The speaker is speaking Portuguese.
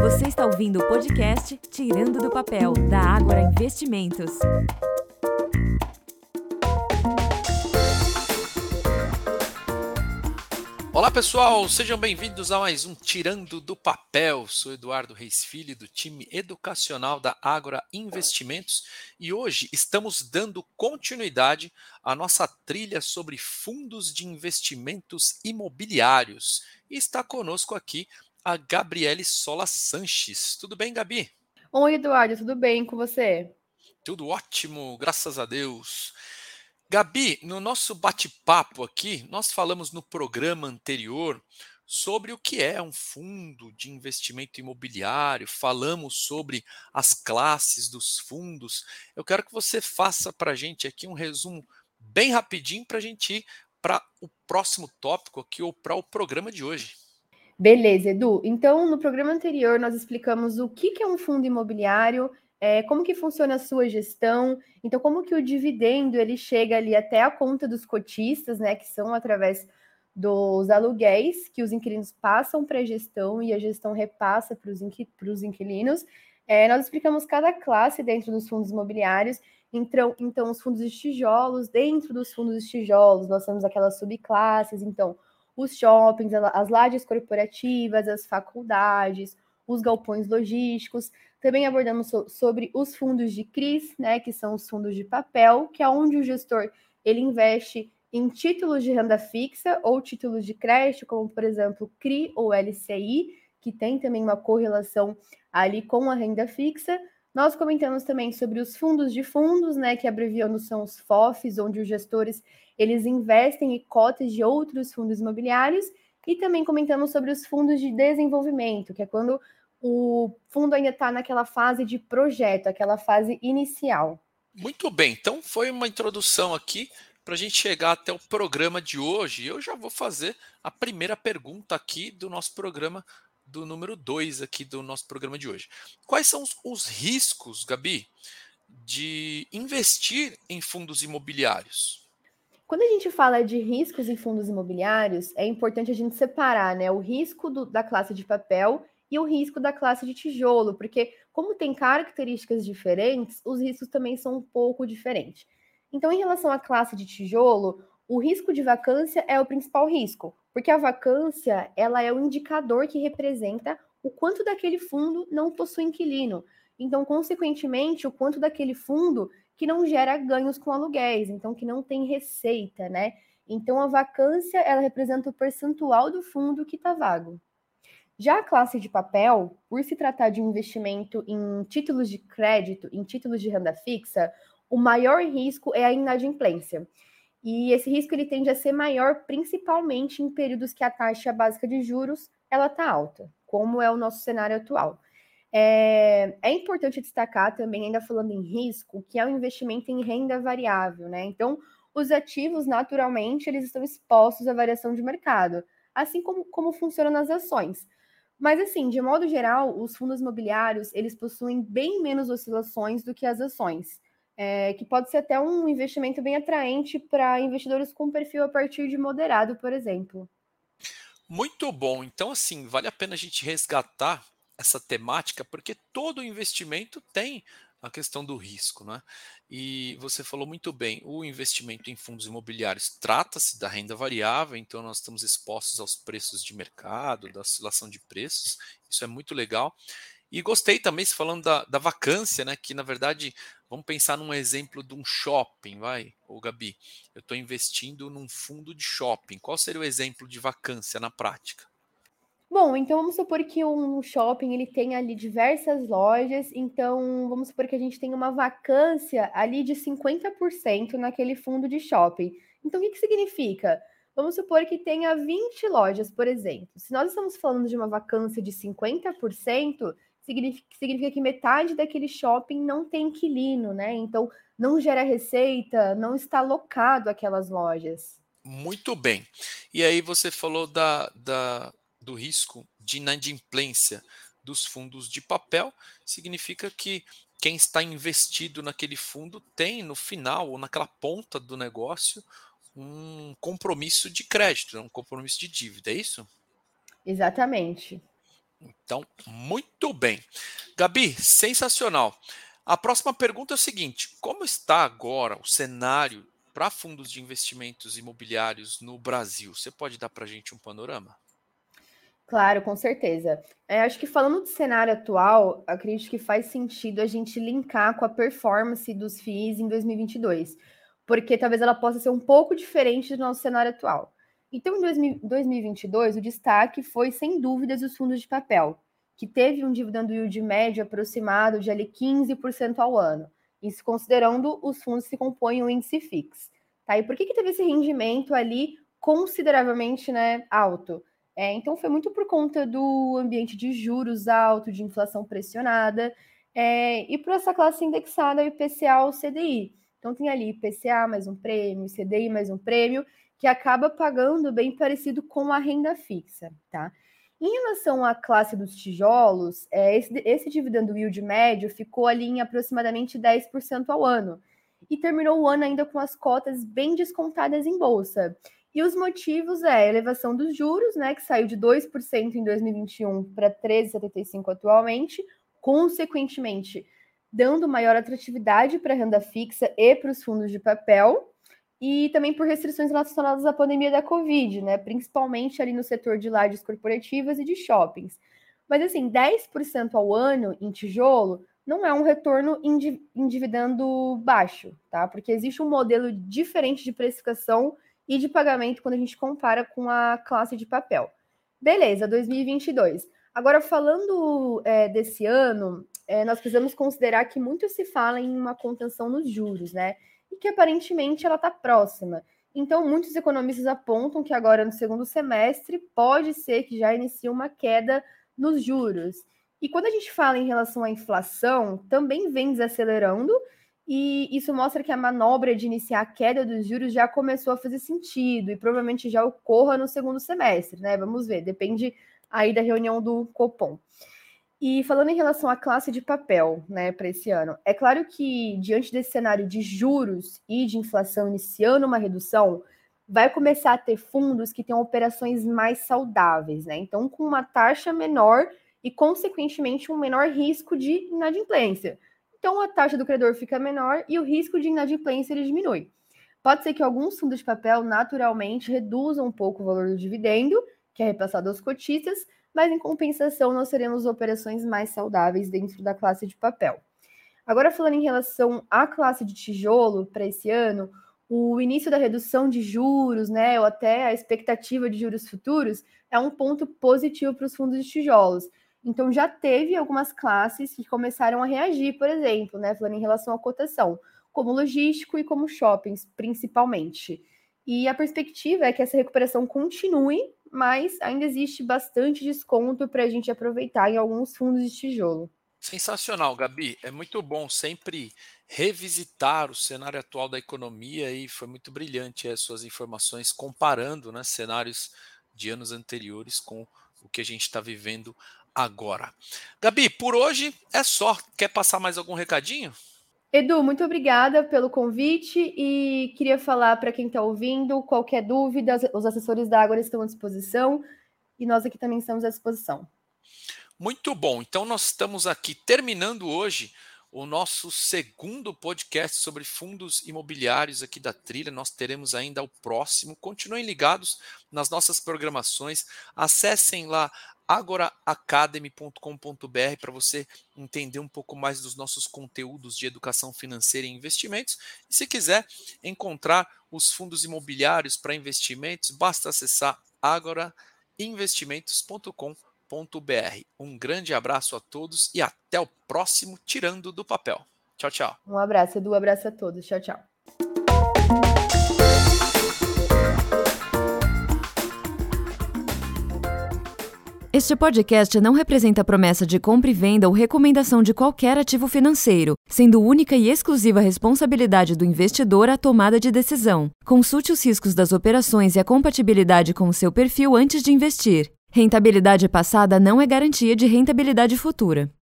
Você está ouvindo o podcast Tirando do Papel, da Ágora Investimentos. Olá pessoal, sejam bem-vindos a mais um Tirando do Papel. Sou Eduardo Reis Filho do time educacional da Agora Investimentos e hoje estamos dando continuidade à nossa trilha sobre fundos de investimentos imobiliários. E está conosco aqui a Gabriele Sola Sanches. Tudo bem, Gabi? Oi, Eduardo, tudo bem com você? Tudo ótimo, graças a Deus. Gabi, no nosso bate-papo aqui, nós falamos no programa anterior sobre o que é um fundo de investimento imobiliário, falamos sobre as classes dos fundos. Eu quero que você faça para a gente aqui um resumo bem rapidinho para a gente ir para o próximo tópico aqui ou para o programa de hoje. Beleza, Edu. Então, no programa anterior, nós explicamos o que é um fundo imobiliário é, como que funciona a sua gestão, então como que o dividendo ele chega ali até a conta dos cotistas, né, que são através dos aluguéis que os inquilinos passam para a gestão e a gestão repassa para os inquilinos. É, nós explicamos cada classe dentro dos fundos imobiliários. Então, então, os fundos de tijolos, dentro dos fundos de tijolos, nós temos aquelas subclasses, então, os shoppings, as lajes corporativas, as faculdades, os galpões logísticos. Também abordamos so sobre os fundos de CRIs, né, que são os fundos de papel, que é onde o gestor ele investe em títulos de renda fixa ou títulos de crédito, como por exemplo CRI ou LCI, que tem também uma correlação ali com a renda fixa. Nós comentamos também sobre os fundos de fundos, né, que abreviando são os FOFs, onde os gestores eles investem em cotas de outros fundos imobiliários, e também comentamos sobre os fundos de desenvolvimento, que é quando o fundo ainda está naquela fase de projeto, aquela fase inicial. Muito bem, então foi uma introdução aqui para a gente chegar até o programa de hoje. Eu já vou fazer a primeira pergunta aqui do nosso programa, do número 2 aqui do nosso programa de hoje. Quais são os, os riscos, Gabi, de investir em fundos imobiliários? Quando a gente fala de riscos em fundos imobiliários, é importante a gente separar né, o risco do, da classe de papel e o risco da classe de tijolo, porque como tem características diferentes, os riscos também são um pouco diferentes. Então, em relação à classe de tijolo, o risco de vacância é o principal risco, porque a vacância ela é o indicador que representa o quanto daquele fundo não possui inquilino. Então, consequentemente, o quanto daquele fundo que não gera ganhos com aluguéis, então que não tem receita, né? Então, a vacância ela representa o percentual do fundo que está vago. Já a classe de papel, por se tratar de um investimento em títulos de crédito, em títulos de renda fixa, o maior risco é a inadimplência. E esse risco ele tende a ser maior principalmente em períodos que a taxa básica de juros ela está alta, como é o nosso cenário atual. É, é, importante destacar também, ainda falando em risco, que é o um investimento em renda variável, né? Então, os ativos, naturalmente, eles estão expostos à variação de mercado, assim como, como funcionam nas ações. Mas assim, de modo geral, os fundos imobiliários eles possuem bem menos oscilações do que as ações, é, que pode ser até um investimento bem atraente para investidores com perfil a partir de moderado, por exemplo. Muito bom. Então, assim, vale a pena a gente resgatar essa temática, porque todo investimento tem a questão do risco, né? E você falou muito bem, o investimento em fundos imobiliários trata-se da renda variável, então nós estamos expostos aos preços de mercado, da oscilação de preços, isso é muito legal. E gostei também, se falando da, da vacância, né? Que na verdade, vamos pensar num exemplo de um shopping, vai, ô Gabi. Eu estou investindo num fundo de shopping. Qual seria o exemplo de vacância na prática? Bom, então vamos supor que um shopping ele tem ali diversas lojas, então vamos supor que a gente tem uma vacância ali de 50% naquele fundo de shopping. Então o que, que significa? Vamos supor que tenha 20 lojas, por exemplo. Se nós estamos falando de uma vacância de 50%, significa, significa que metade daquele shopping não tem inquilino, né? Então não gera receita, não está locado aquelas lojas. Muito bem. E aí você falou da, da do risco de inadimplência dos fundos de papel, significa que quem está investido naquele fundo tem no final ou naquela ponta do negócio um compromisso de crédito, um compromisso de dívida, é isso? Exatamente. Então, muito bem. Gabi, sensacional. A próxima pergunta é o seguinte: como está agora o cenário para fundos de investimentos imobiliários no Brasil? Você pode dar para a gente um panorama? Claro, com certeza. É, acho que falando de cenário atual, acredito que faz sentido a gente linkar com a performance dos FIIs em 2022, porque talvez ela possa ser um pouco diferente do nosso cenário atual. Então, em 2022, o destaque foi, sem dúvidas, os fundos de papel, que teve um dividendo yield médio aproximado de ali 15% ao ano, isso considerando os fundos que compõem o índice FIX. Tá? E por que, que teve esse rendimento ali consideravelmente né, alto? É, então, foi muito por conta do ambiente de juros alto, de inflação pressionada, é, e por essa classe indexada IPCA ao CDI. Então, tem ali IPCA mais um prêmio, CDI mais um prêmio, que acaba pagando bem parecido com a renda fixa, tá? Em relação à classe dos tijolos, é, esse, esse dividendo yield médio ficou ali em aproximadamente 10% ao ano e terminou o ano ainda com as cotas bem descontadas em bolsa. E os motivos é a elevação dos juros, né, que saiu de 2% em 2021 para 13,75% atualmente, consequentemente dando maior atratividade para a renda fixa e para os fundos de papel, e também por restrições relacionadas à pandemia da Covid, né, principalmente ali no setor de lajes corporativas e de shoppings. Mas assim, 10% ao ano em tijolo não é um retorno em dividendo baixo, tá? Porque existe um modelo diferente de precificação e de pagamento quando a gente compara com a classe de papel. Beleza, 2022. Agora, falando é, desse ano, é, nós precisamos considerar que muito se fala em uma contenção nos juros, né? Que aparentemente ela está próxima. Então, muitos economistas apontam que agora no segundo semestre pode ser que já inicie uma queda nos juros. E quando a gente fala em relação à inflação, também vem desacelerando e isso mostra que a manobra de iniciar a queda dos juros já começou a fazer sentido e provavelmente já ocorra no segundo semestre, né? Vamos ver, depende aí da reunião do Copom. E falando em relação à classe de papel, né, para esse ano, é claro que diante desse cenário de juros e de inflação iniciando uma redução, vai começar a ter fundos que tenham operações mais saudáveis, né? Então, com uma taxa menor e, consequentemente, um menor risco de inadimplência. Então a taxa do credor fica menor e o risco de inadimplência ele diminui. Pode ser que alguns fundos de papel naturalmente reduzam um pouco o valor do dividendo, que é repassado aos cotistas, mas em compensação nós teremos operações mais saudáveis dentro da classe de papel. Agora falando em relação à classe de tijolo para esse ano, o início da redução de juros, né, ou até a expectativa de juros futuros, é um ponto positivo para os fundos de tijolos. Então já teve algumas classes que começaram a reagir, por exemplo, né, falando em relação à cotação, como logístico e como shoppings, principalmente. E a perspectiva é que essa recuperação continue, mas ainda existe bastante desconto para a gente aproveitar em alguns fundos de tijolo. Sensacional, Gabi. É muito bom sempre revisitar o cenário atual da economia e foi muito brilhante as suas informações comparando né, cenários de anos anteriores com o que a gente está vivendo agora. Gabi, por hoje é só. Quer passar mais algum recadinho? Edu, muito obrigada pelo convite e queria falar para quem está ouvindo, qualquer dúvida, os assessores da Água estão à disposição e nós aqui também estamos à disposição. Muito bom. Então nós estamos aqui terminando hoje o nosso segundo podcast sobre fundos imobiliários aqui da Trilha. Nós teremos ainda o próximo. Continuem ligados nas nossas programações. Acessem lá agoraacademy.com.br para você entender um pouco mais dos nossos conteúdos de educação financeira e investimentos. E se quiser encontrar os fundos imobiliários para investimentos, basta acessar agorainvestimentos.com.br. Um grande abraço a todos e até o próximo Tirando do Papel. Tchau, tchau. Um abraço, Edu. Um abraço a todos. Tchau, tchau. Este podcast não representa promessa de compra e venda ou recomendação de qualquer ativo financeiro, sendo única e exclusiva responsabilidade do investidor a tomada de decisão. Consulte os riscos das operações e a compatibilidade com o seu perfil antes de investir. Rentabilidade passada não é garantia de rentabilidade futura.